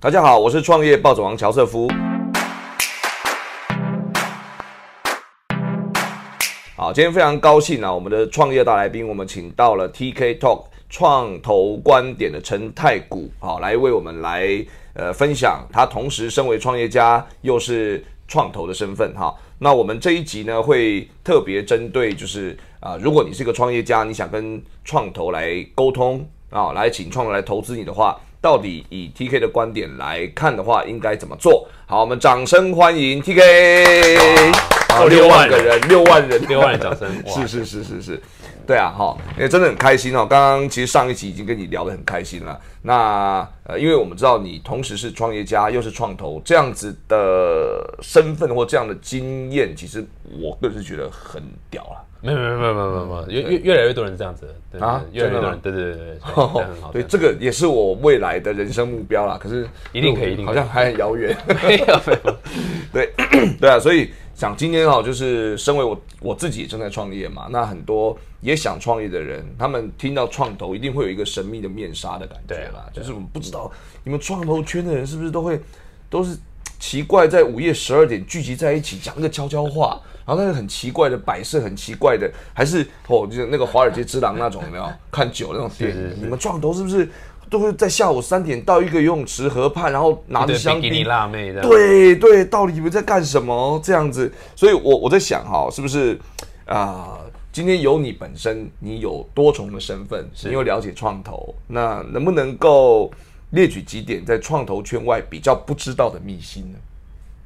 大家好，我是创业暴走王乔瑟夫。好，今天非常高兴啊，我们的创业大来宾，我们请到了 TK Talk 创投观点的陈太古，好，来为我们来呃分享他同时身为创业家又是创投的身份哈。那我们这一集呢，会特别针对就是啊，如果你是一个创业家，你想跟创投来沟通啊，来请创投来投资你的话。到底以 T K 的观点来看的话，应该怎么做？好，我们掌声欢迎 T K。好，六万个人，六万人，六万人掌声。是是是是是，对啊，哈，也真的很开心哦。刚刚其实上一集已经跟你聊得很开心了。那呃，因为我们知道你同时是创业家，又是创投这样子的身份或这样的经验，其实我个人是觉得很屌了。没有没有没有没有没有，越越越来越多人这样子，啊，越来越多人，对对对对，很好。对，这个也是我未来的人生目标啦。可是一定可以，好像还很遥远。没有没有，对对啊，所以想今天哈，就是身为我我自己也正在创业嘛，那很多也想创业的人，他们听到创投一定会有一个神秘的面纱的感觉啦，就是我们不知道你们创投圈的人是不是都会都是奇怪，在午夜十二点聚集在一起讲一个悄悄话。然后那个很奇怪的摆设，很奇怪的，还是哦，就是那个华尔街之狼那种，有没有看久那种电影？你们创投是不是都会在下午三点到一个游泳池河畔，然后拿着香槟？辣妹的。对对，到底你们在干什么？这样子，所以我我在想哈，是不是啊？今天有你本身，你有多重的身份，你又了解创投，那能不能够列举几点在创投圈外比较不知道的秘辛呢？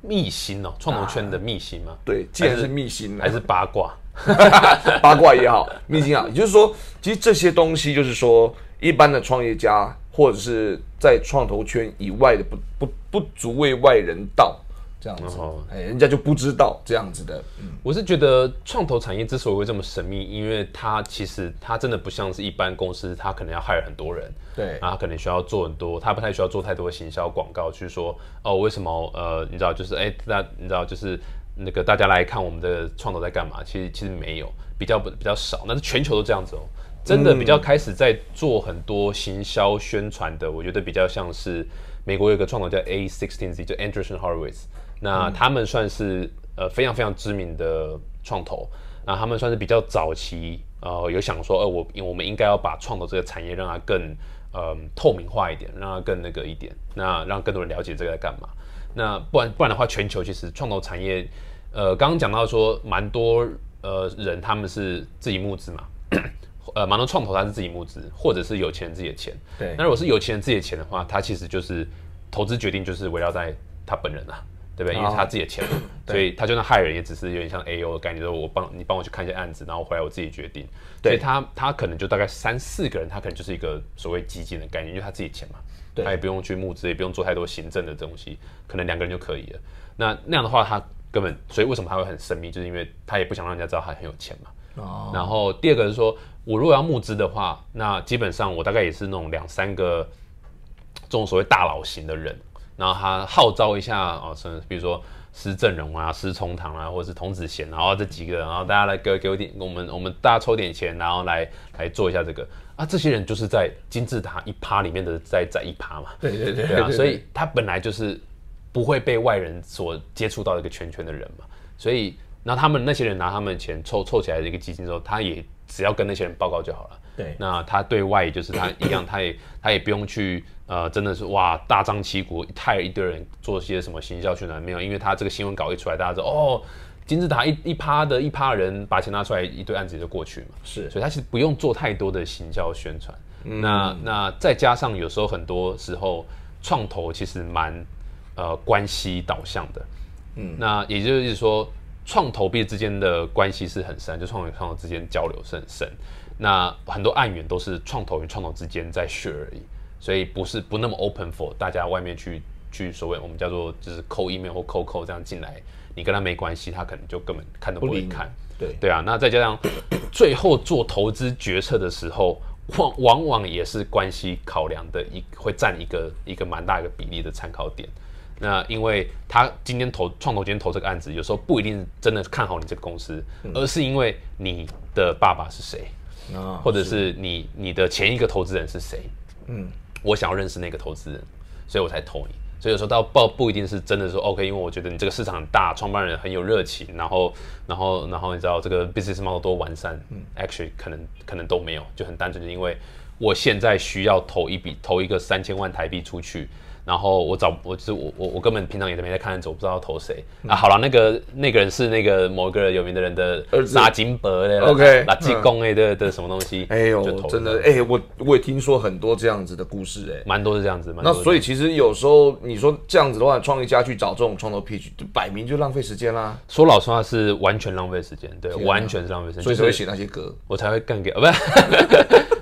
秘辛哦，创投圈的秘辛吗？对，既然是秘辛，还是八卦，八卦也好，秘辛啊。也就是说，其实这些东西，就是说，一般的创业家或者是在创投圈以外的，不不不足为外人道。这样子，哎，人家就不知道这样子的。嗯，我是觉得创投产业之所以会这么神秘，因为它其实它真的不像是一般公司，它可能要害很多人，对，然后可能需要做很多，它不太需要做太多的行销广告，去说哦，为什么呃，你知道，就是哎，那你知道，就是那个大家来看我们的创投在干嘛？其实其实没有，比较比较少，那是全球都这样子哦。真的比较开始在做很多行销宣传的，我觉得比较像是美国有一个创投叫 A Sixteen Z，就 Anderson Horowitz。那他们算是呃非常非常知名的创投，那他们算是比较早期，呃有想说，呃我我们应该要把创投这个产业让它更呃透明化一点，让它更那个一点，那让更多人了解这个在干嘛。那不然不然的话，全球其实创投产业，呃刚刚讲到说蛮多呃人他们是自己募资嘛，呃蛮多创投他是自己募资，或者是有钱人自己的钱。对。那如果是有钱人自己的钱的话，他其实就是投资决定就是围绕在他本人啊。对不对？因为他自己的钱，嘛所以他就算害人，也只是有点像 A O 的概念，说我帮你帮我去看一下案子，然后回来我自己决定。所以他他可能就大概三四个人，他可能就是一个所谓基金的概念，因为他自己钱嘛，他也不用去募资，也不用做太多行政的东西，可能两个人就可以了。那那样的话，他根本所以为什么他会很神秘，就是因为他也不想让人家知道他很有钱嘛。哦。然后第二个是说，我如果要募资的话，那基本上我大概也是那种两三个这种所谓大佬型的人。然后他号召一下哦，是比如说施正荣啊、施崇棠啊，或者是童子贤，然后这几个，然后大家来给给我点，我们我们大家抽点钱，然后来来做一下这个啊。这些人就是在金字塔一趴里面的在在一趴嘛。对对对。对啊，所以他本来就是不会被外人所接触到一个圈圈的人嘛。所以，然后他们那些人拿他们的钱凑凑起来的一个基金之后，他也只要跟那些人报告就好了。对。那他对外就是他一样，他也他也不用去。呃，真的是哇，大张旗鼓，太一堆人做些什么行销宣传没有？因为他这个新闻稿一出来，大家说哦，金字塔一一趴的一趴人把钱拿出来，一堆案子就过去嘛。是，所以他其实不用做太多的行销宣传。那那再加上有时候很多时候创投其实蛮呃关系导向的。嗯，那也就是说，创投币之间的关系是很深，就创投创投之间交流是很深。那很多案源都是创投与创投之间在 share 而已。所以不是不那么 open for 大家外面去去所谓我们叫做就是扣 email 或扣扣这样进来，你跟他没关系，他可能就根本看都不会看。对对啊，那再加上 最后做投资决策的时候，往往往也是关系考量的一会占一个一个蛮大一个比例的参考点。那因为他今天投创投今天投这个案子，有时候不一定真的看好你这个公司，而是因为你的爸爸是谁，或者是你你的前一个投资人是谁，嗯。我想要认识那个投资人，所以我才投你。所以有时候到不不一定是真的说 OK，因为我觉得你这个市场很大，创办人很有热情，然后然后然后你知道这个 business model 多完善，嗯，actually 可能可能都没有，就很单纯，因为我现在需要投一笔投一个三千万台币出去。然后我找我就是我我我根本平常也没在看，我不知道投谁啊。好了，那个那个人是那个某一个有名的人的拉金伯的，OK，拉金公哎的的什么东西？哎呦，真的哎，我我也听说很多这样子的故事哎，蛮多是这样子。那所以其实有时候你说这样子的话，创业家去找这种创投 pitch，就摆明就浪费时间啦。说老实话是完全浪费时间，对，完全是浪费时间。所以才会写那些歌，我才会干给，不是。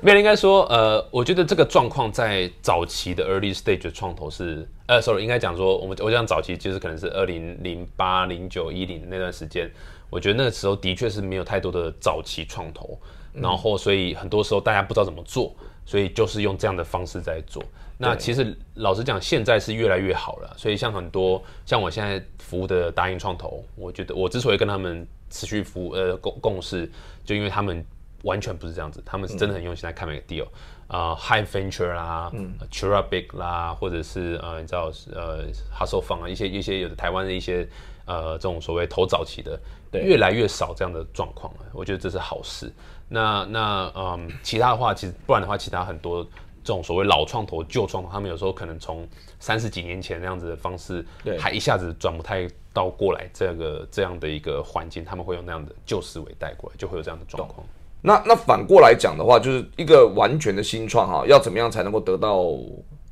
没有，应该说，呃，我觉得这个状况在早期的 early stage 的创投是，呃，sorry，应该讲说，我们我讲早期就是可能是二零零八、零九、一零那段时间，我觉得那个时候的确是没有太多的早期创投，然后所以很多时候大家不知道怎么做，所以就是用这样的方式在做。那其实老实讲，现在是越来越好了，所以像很多像我现在服务的答应创投，我觉得我之所以跟他们持续服务呃共共事，就因为他们。完全不是这样子，他们是真的很用心在看每个 deal，啊，High Venture 啦 c h u r a Big 啦，或者是呃，你知道呃，Hustle Fund 啊，一些一些有的台湾的一些呃，这种所谓投早期的，越来越少这样的状况了，我觉得这是好事。那那嗯，其他的话，其实不然的话，其他很多这种所谓老创投、旧创投，他们有时候可能从三十几年前那样子的方式，还一下子转不太到过来这个这样的一个环境，他们会用那样的旧思维带过来，就会有这样的状况。那那反过来讲的话，就是一个完全的新创哈，要怎么样才能够得到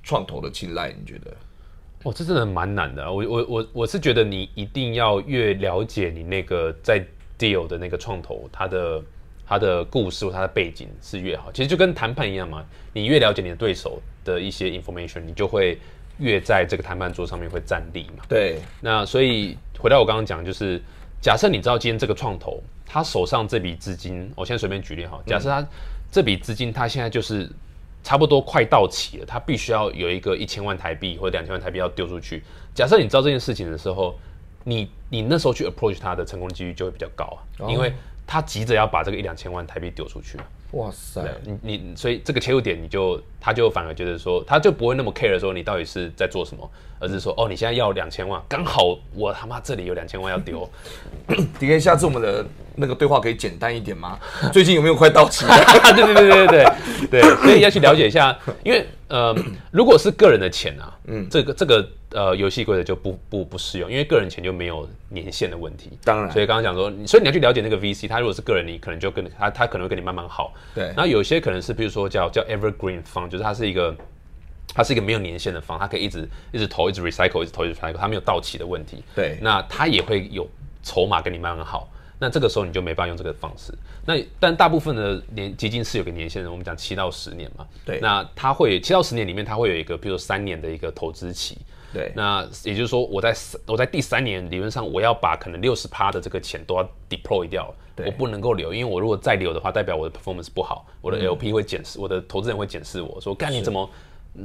创投的青睐？你觉得？哦，这真的蛮难的。我我我我是觉得你一定要越了解你那个在 deal 的那个创投，他的他的故事或他的背景是越好。其实就跟谈判一样嘛，你越了解你的对手的一些 information，你就会越在这个谈判桌上面会站立嘛。对。那所以回到我刚刚讲，就是假设你知道今天这个创投。他手上这笔资金，我先随便举例哈。假设他这笔资金，他现在就是差不多快到期了，他必须要有一个一千万台币或者两千万台币要丢出去。假设你知道这件事情的时候，你你那时候去 approach 他的成功几率就会比较高啊，因为他急着要把这个一两千万台币丢出去。哇塞，你你所以这个切入点，你就他就反而觉得说，他就不会那么 care 说你到底是在做什么，而是说哦，你现在要两千万，刚好我他妈这里有两千万要丢。D K，下次我们的那个对话可以简单一点吗？最近有没有快到期？对对对对对对，所 以要去了解一下，因为呃，如果是个人的钱啊，嗯，这个这个。呃，游戏规则就不不不适用，因为个人钱就没有年限的问题。当然，所以刚刚讲说，所以你要去了解那个 VC，他如果是个人，你可能就跟他，他可能会跟你慢慢好。对。然后有些可能是，比如说叫叫 Evergreen Fund，就是它是一个，它是一个没有年限的方，它可以一直一直投，一直 recycle，一直投，一直 recycle，它没有到期的问题。对。那它也会有筹码跟你慢慢好。那这个时候你就没办法用这个方式。那但大部分的年基金是有个年限的，我们讲七到十年嘛。对。那它会七到十年里面，它会有一个，比如说三年的一个投资期。对，那也就是说，我在我在第三年理论上，我要把可能六十趴的这个钱都要 deploy 掉，我不能够留，因为我如果再留的话，代表我的 performance 不好，我的 LP 会检视，我的投资人会检视我说，干你怎么？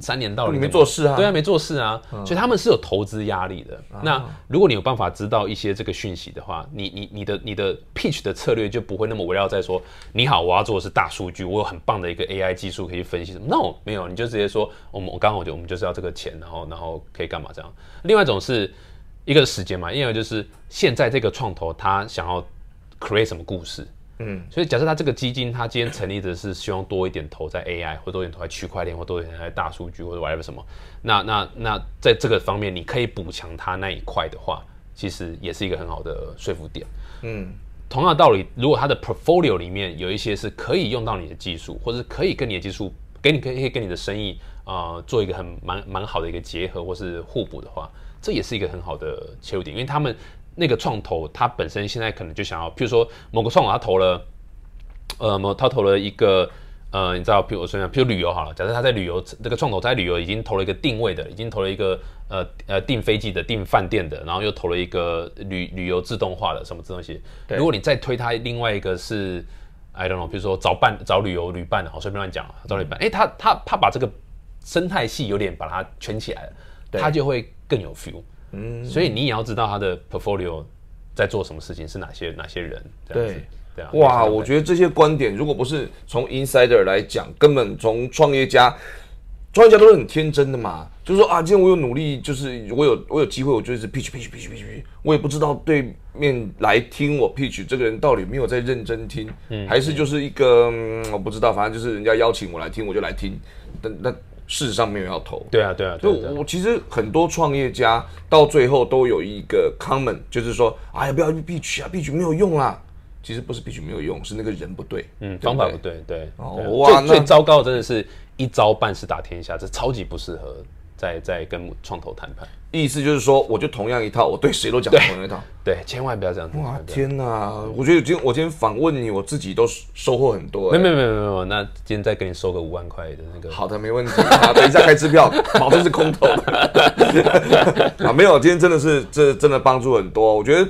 三年到了，你没做事啊？对啊，没做事啊，所以他们是有投资压力的。那如果你有办法知道一些这个讯息的话，你你你的你的 pitch 的策略就不会那么围绕在说，你好，我要做的是大数据，我有很棒的一个 AI 技术可以分析什么？No，没有，你就直接说，我们我刚好我就我们就是要这个钱，然后然后可以干嘛这样？另外一种是一个时间嘛，因为就是现在这个创投他想要 create 什么故事？嗯，所以假设他这个基金，他今天成立的是希望多一点投在 AI，或多一点投在区块链，或多一点在大数据，或者 whatever 什么，那那那在这个方面，你可以补强他那一块的话，其实也是一个很好的说服点。嗯，同样的道理，如果他的 portfolio 里面有一些是可以用到你的技术，或者可以跟你的技术，给你可以跟你的生意啊做一个很蛮蛮好的一个结合，或是互补的话，这也是一个很好的切入点，因为他们。那个创投，他本身现在可能就想要，譬如说某个创投他投了，呃，某他投了一个，呃，你知道，譬如我说譬如旅游好了，假设他在旅游这个创投在旅游已经投了一个定位的，已经投了一个呃呃订飞机的、订饭店的，然后又投了一个旅旅游自动化的什么这东西。如果你再推他另外一个是，I don't know，比如说找伴找旅游旅伴的，好随便乱讲，找旅伴，哎，他他他把这个生态系有点把它圈起来了，他就会更有 feel。嗯，所以你也要知道他的 portfolio 在做什么事情，是哪些哪些人。对，对啊。哇，我觉得这些观点如果不是从 insider 来讲，根本从创业家创业家都是很天真的嘛，就是说啊，今天我有努力，就是我有我有机会，我就是 pitch pitch pitch pitch pitch，我也不知道对面来听我 pitch 这个人到底没有在认真听，还是就是一个、嗯我不知道，反正就是人家邀请我来听，我就来听，但但事实上没有要投。对啊，对啊，就我其实很多创业家到最后都有一个 common，就是说，哎呀，不要去 pitch 啊，pitch 没有用啦。其实不是 pitch 没有用，是那个人不对，嗯，方法不对，对。哇最最糟糕的真的是一招半式打天下，这超级不适合在在跟创投谈判。意思就是说，我就同样一套，我对谁都讲同样一套。对，千万不要这样子。哇天哪！我觉得今天我今天访问你，我自己都收获很多、欸。没有没有没有没有，那今天再给你收个五万块的那个。好的，没问题。啊，等一下开支票，保证是空头的。啊，没有，今天真的是这真的帮助很多。我觉得，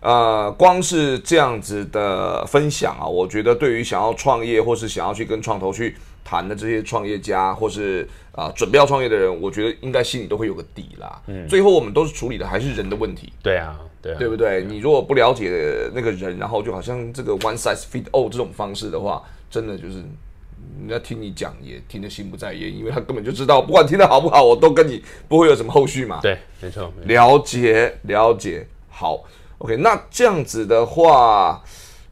呃，光是这样子的分享啊，我觉得对于想要创业或是想要去跟创投去谈的这些创业家，或是啊、准备要创业的人，我觉得应该心里都会有个底啦。嗯，最后我们都是处理的还是人的问题。对啊，对啊，对不对？你如果不了解那个人，然后就好像这个 one size fit all 这种方式的话，真的就是人家听你讲也听得心不在焉，因为他根本就知道，不管听得好不好，我都跟你不会有什么后续嘛。对，没错，没错了解了解，好，OK，那这样子的话，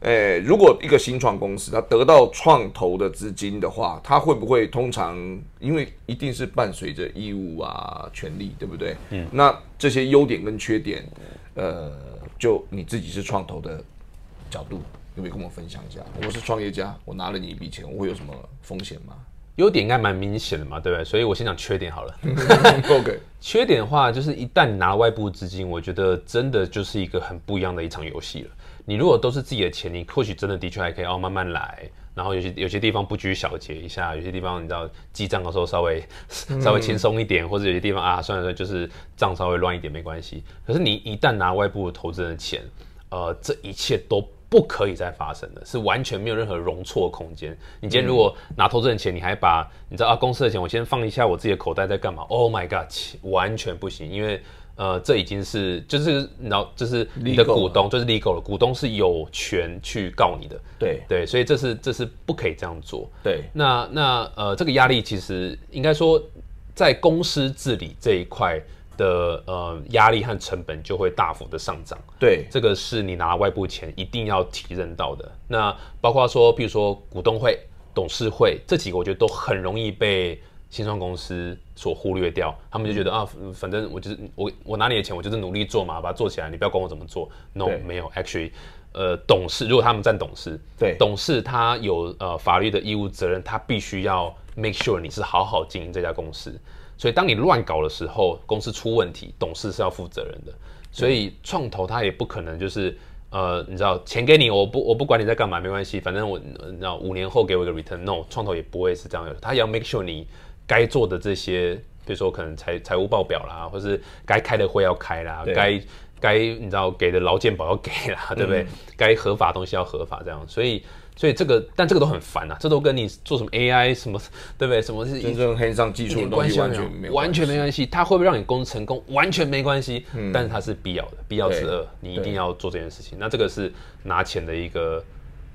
诶，如果一个新创公司它得到创投的资金的话，它会不会通常因为一定是伴随着义务啊、权利，对不对？嗯，那这些优点跟缺点，呃，就你自己是创投的角度，有没有跟我分享一下？我是创业家，我拿了你一笔钱，我会有什么风险吗优点应该蛮明显的嘛，对不对？所以我先讲缺点好了。OK，缺点的话，就是一旦你拿外部资金，我觉得真的就是一个很不一样的一场游戏了。你如果都是自己的钱，你或许真的的确还可以哦慢慢来，然后有些有些地方不拘小节一下，有些地方你知道记账的时候稍微 稍微轻松一点，或者有些地方啊算了算了，就是账稍微乱一点没关系。可是你一旦拿外部投资人的钱，呃，这一切都不可以再发生的，是完全没有任何容错空间。你今天如果拿投资人钱，你还把你知道啊公司的钱，我先放一下我自己的口袋在干嘛？Oh my god，完全不行，因为呃这已经是就是你知道，就是你的股东就是 legal 了，股东是有权去告你的，对对，所以这是这是不可以这样做。对，那那呃，这个压力其实应该说，在公司治理这一块的呃压力和成本就会大幅的上涨。对，这个是你拿外部钱一定要提认到的。那包括说，譬如说股东会、董事会这几个，我觉得都很容易被新创公司所忽略掉。他们就觉得啊，反正我就是我我拿你的钱，我就是努力做嘛，把它做起来，你不要管我怎么做。No，没有，actually。呃，董事如果他们占董事，对董事他有呃法律的义务责任，他必须要 make sure 你是好好经营这家公司。所以当你乱搞的时候，公司出问题，董事是要负责任的。所以创投他也不可能就是呃，你知道钱给你，我不我不管你在干嘛，没关系，反正我呃你知道五年后给我一个 return。No，创投也不会是这样的，他也要 make sure 你该做的这些，比如说可能财财务报表啦，或是该开的会要开啦，对该该你知道给的劳健保要给啦，对不对？该合法的东西要合法，这样，所以。所以这个，但这个都很烦啊，这都跟你做什么 AI 什么，对不对？什么是真正黑上技一术的东西完全没有，完全没关系。它会不会让你公司成功，完全没关系。但是它是必要的，必要之二，你一定要做这件事情。那这个是拿钱的一个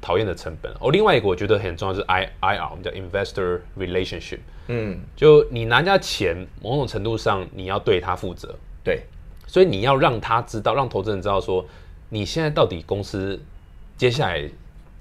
讨厌的成本。哦，另外一个我觉得很重要是 I I R，我们叫 investor relationship。嗯，就你拿人家钱，某种程度上你要对他负责，对，所以你要让他知道，让投资人知道说，你现在到底公司接下来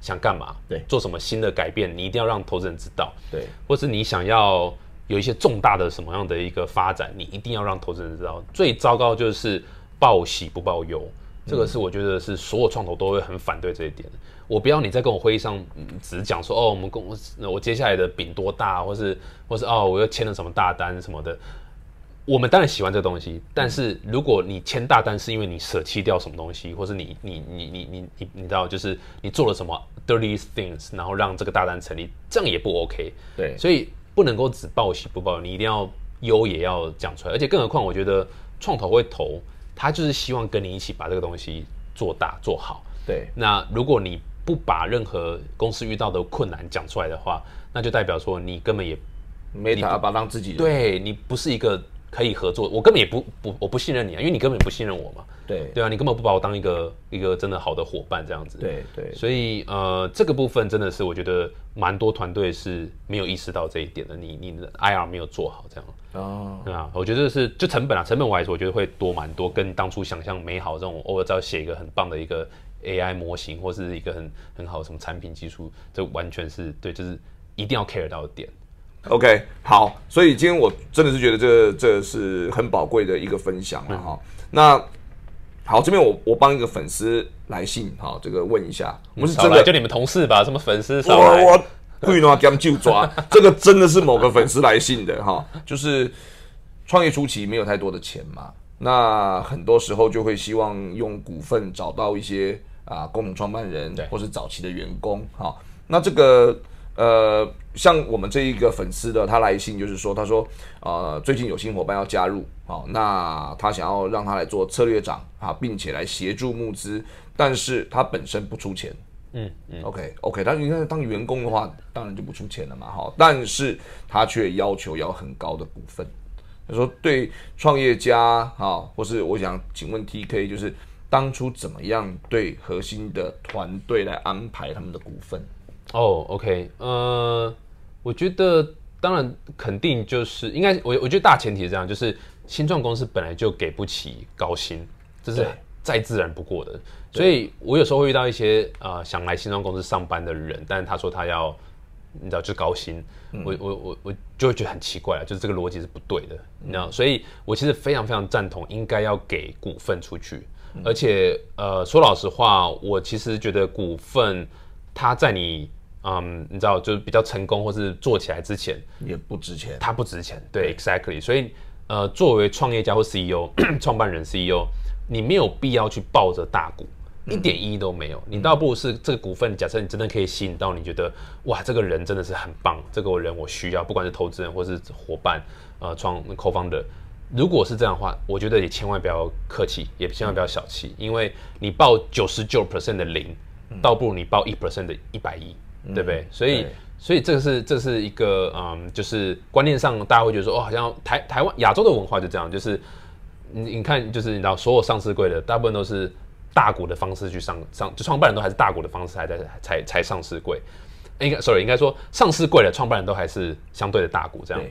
想干嘛，对做什么新的改变，你一定要让投资人知道。对，或是你想要有一些重大的什么样的一个发展，你一定要让投资人知道。最糟糕就是报喜不报忧，这个是我觉得是所有创投都会很反对这一点。我不要你在跟我会议上、嗯只讲说哦，我们公司我接下来的饼多大，或是或是哦，我又签了什么大单什么的。我们当然喜欢这个东西，但是如果你签大单是因为你舍弃掉什么东西，或是你你你你你你你知道，就是你做了什么 dirty things，然后让这个大单成立，这样也不 OK。对所以不能够只报喜不报忧，你一定要忧也要讲出来。而且更何况，我觉得创投会投，他就是希望跟你一起把这个东西做大做好。对，那如果你不把任何公司遇到的困难讲出来的话，那就代表说你根本也没把把当自己人，对你不是一个可以合作，我根本也不不我不信任你啊，因为你根本不信任我嘛。对对啊，你根本不把我当一个一个真的好的伙伴这样子。对对，所以呃，这个部分真的是我觉得蛮多团队是没有意识到这一点的。你你的 IR 没有做好这样。哦，对啊，我觉得是就成本啊，成本我来说，我觉得会多蛮多，跟当初想象美好这种，偶尔只要写一个很棒的一个 AI 模型，或是一个很很好的什么产品技术，这完全是对，就是一定要 care 到的点。OK，好，所以今天我真的是觉得这这是很宝贵的一个分享了哈。那好，这边我我帮一个粉丝来信，哈，这个问一下，我们是真的，就你们同事吧，什么粉丝少来。我我故意拿 g 就抓，这个真的是某个粉丝来信的哈，就是创业初期没有太多的钱嘛，那很多时候就会希望用股份找到一些啊共同创办人或是早期的员工哈，那这个呃像我们这一个粉丝的他来信就是说，他说呃最近有新伙伴要加入，好，那他想要让他来做策略长啊，并且来协助募资，但是他本身不出钱。嗯嗯，OK OK，但是你看当员工的话，当然就不出钱了嘛，哈。但是他却要求要很高的股份。他说对创业家哈，或是我想请问 TK，就是当初怎么样对核心的团队来安排他们的股份？哦，OK，呃，我觉得当然肯定就是应该，我我觉得大前提是这样，就是新创公司本来就给不起高薪，这是再自然不过的。所以我有时候会遇到一些呃想来新创公司上班的人，但是他说他要你知道就是高薪，我我我我就会觉得很奇怪了，就是这个逻辑是不对的，你知道？所以我其实非常非常赞同应该要给股份出去，而且呃说老实话，我其实觉得股份它在你嗯你知道就是比较成功或是做起来之前，也不值钱。它不值钱，对，exactly。所以，呃，作为创业家或 CEO、创办人 CEO，你没有必要去抱着大股，一点意义都没有。你倒不如是这个股份，假设你真的可以吸引到你觉得，哇，这个人真的是很棒，这个人我需要，不管是投资人或是伙伴，呃，创 co-founder。如果是这样的话，我觉得也千万不要客气，也千万不要小气，因为你报九十九 percent 的零，倒不如你报一 percent 的一百亿，对不对？所以所以这个是这是一个嗯，就是观念上大家会觉得说，哦，好像台台湾亚洲的文化就这样，就是你你看，就是你知道，所有上市贵的大部分都是大股的方式去上上，就创办人都还是大股的方式还在才才上市贵。应该 sorry，应该说上市贵的创办人都还是相对的大股这样。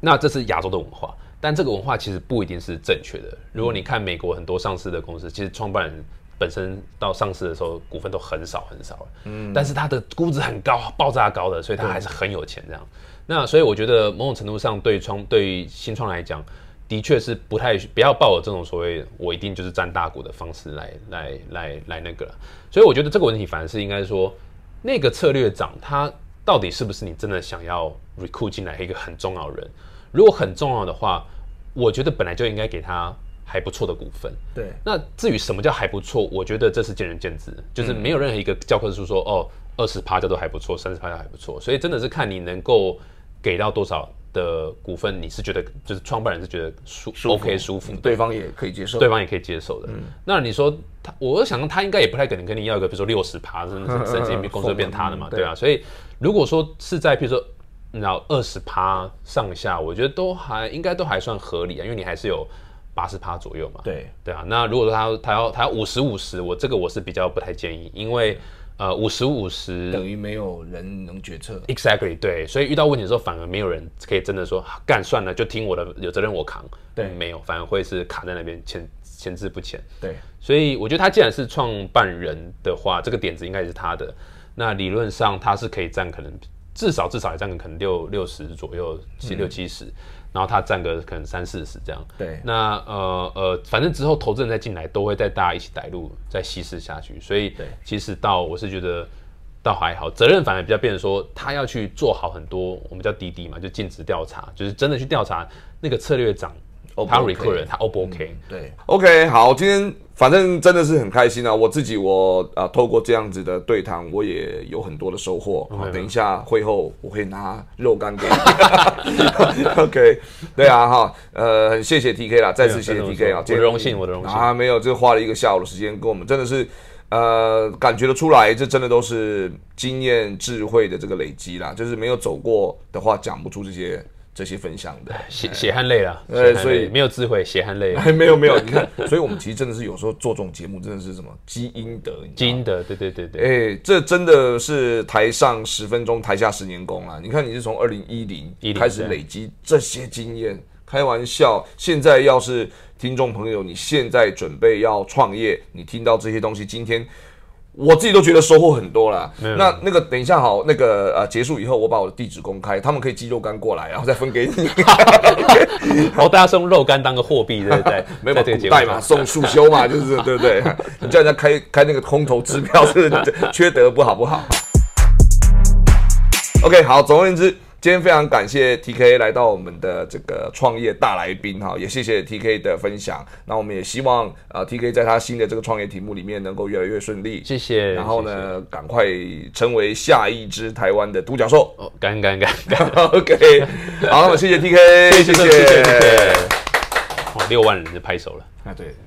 那这是亚洲的文化，但这个文化其实不一定是正确的。如果你看美国很多上市的公司，其实创办人本身到上市的时候股份都很少很少了，嗯，但是他的估值很高，爆炸高的，所以他还是很有钱这样。那所以我觉得某种程度上对创对于新创来讲，的确是不太不要抱有这种所谓我一定就是占大股的方式来来来来那个了。所以我觉得这个问题反而是应该说，那个策略长他到底是不是你真的想要 recruit 进来一个很重要的人？如果很重要的话，我觉得本来就应该给他还不错的股份。对，那至于什么叫还不错，我觉得这是见仁见智，就是没有任何一个教科书说哦，二十趴叫做还不错，三十趴叫还不错，所以真的是看你能够给到多少的股份，你是觉得就是创办人是觉得舒舒 OK 舒服的，对方也可以接受。对方也可以接受的。那你说他，我想他应该也不太可能跟你要一个，比如说六十趴，甚至神经病公司会变他的嘛，嗯对啊。所以如果说是在比如说你知道二十趴上下，我觉得都还应该都还算合理啊，因为你还是有八十趴左右嘛。对对啊，那如果说他他要他要五十五十，我这个我是比较不太建议，因为呃五十五十等于没有人能决策。Exactly，对，所以遇到问题的时候，反而没有人可以真的说啊干算了，就听我的，有责任我扛。对没有，反而会是卡在那边前前置不前。对，所以我觉得他既然是创办人的话，这个点子应该也是他的。那理论上他是可以占可能至少至少也占个可能六六十左右，七六七十，然后他占个可能三四十这样。对那呃呃，反正之后投资人再进来，都会带大家一起带路，再稀释下去。所以对其实到我是觉得倒还好，责任反而比较变成说他要去做好很多，我们叫滴滴嘛，就尽职调查，就是真的去调查那个策略长他人他 O 不 OK？、对，OK，好，今天反正真的是很开心啊！我自己我啊、透过这样子的对谈，我也有很多的收获。好，等一下会后我会拿肉干给你。OK，对啊，哈，呃，很谢谢 TK 啦，再次谢谢 TK 啊，我的荣幸我的荣幸啊，没有，就花了一个下午的时间跟我们，真的是。呃，感觉得出来，这真的都是经验、智慧的这个累积啦。就是没有走过的话，讲不出这些这些分享的。血血汗泪了，呃所以泪没有智慧，血汗泪，还 没有没有，你看，所以我们其实真的是有时候做这种节目，真的是什么积阴德，你知道吗基因的，对对对对，哎、这真的是台上十分钟，台下十年功啊！你看，你是从二零一零10开始累积这些经验，开玩笑。现在要是听众朋友，你现在准备要创业，你听到这些东西，今天我自己都觉得收获很多啦。那那个等一下好，那个呃结束以后，我把我的地址公开，他们可以寄肉干过来，然后再分给你。然 后大家送肉干当个货币，对 不对？没有这个代嘛，送束修嘛，就是对不对？你叫人家开开那个空头支票是缺德不好不好？OK，好，总而言之，今天非常感谢 TK 来到我们的这个创业大来宾哈，也谢谢 TK 的分享。那我们也希望啊、呃 TK 在他新的这个创业题目里面能够越来越顺利。谢谢。然后？呢，赶快成为下一只台湾的独角兽。哦，干干干干，OK，好，那么谢谢 TK，谢谢谢谢谢谢谢，哇，六万人就拍手了。啊，对。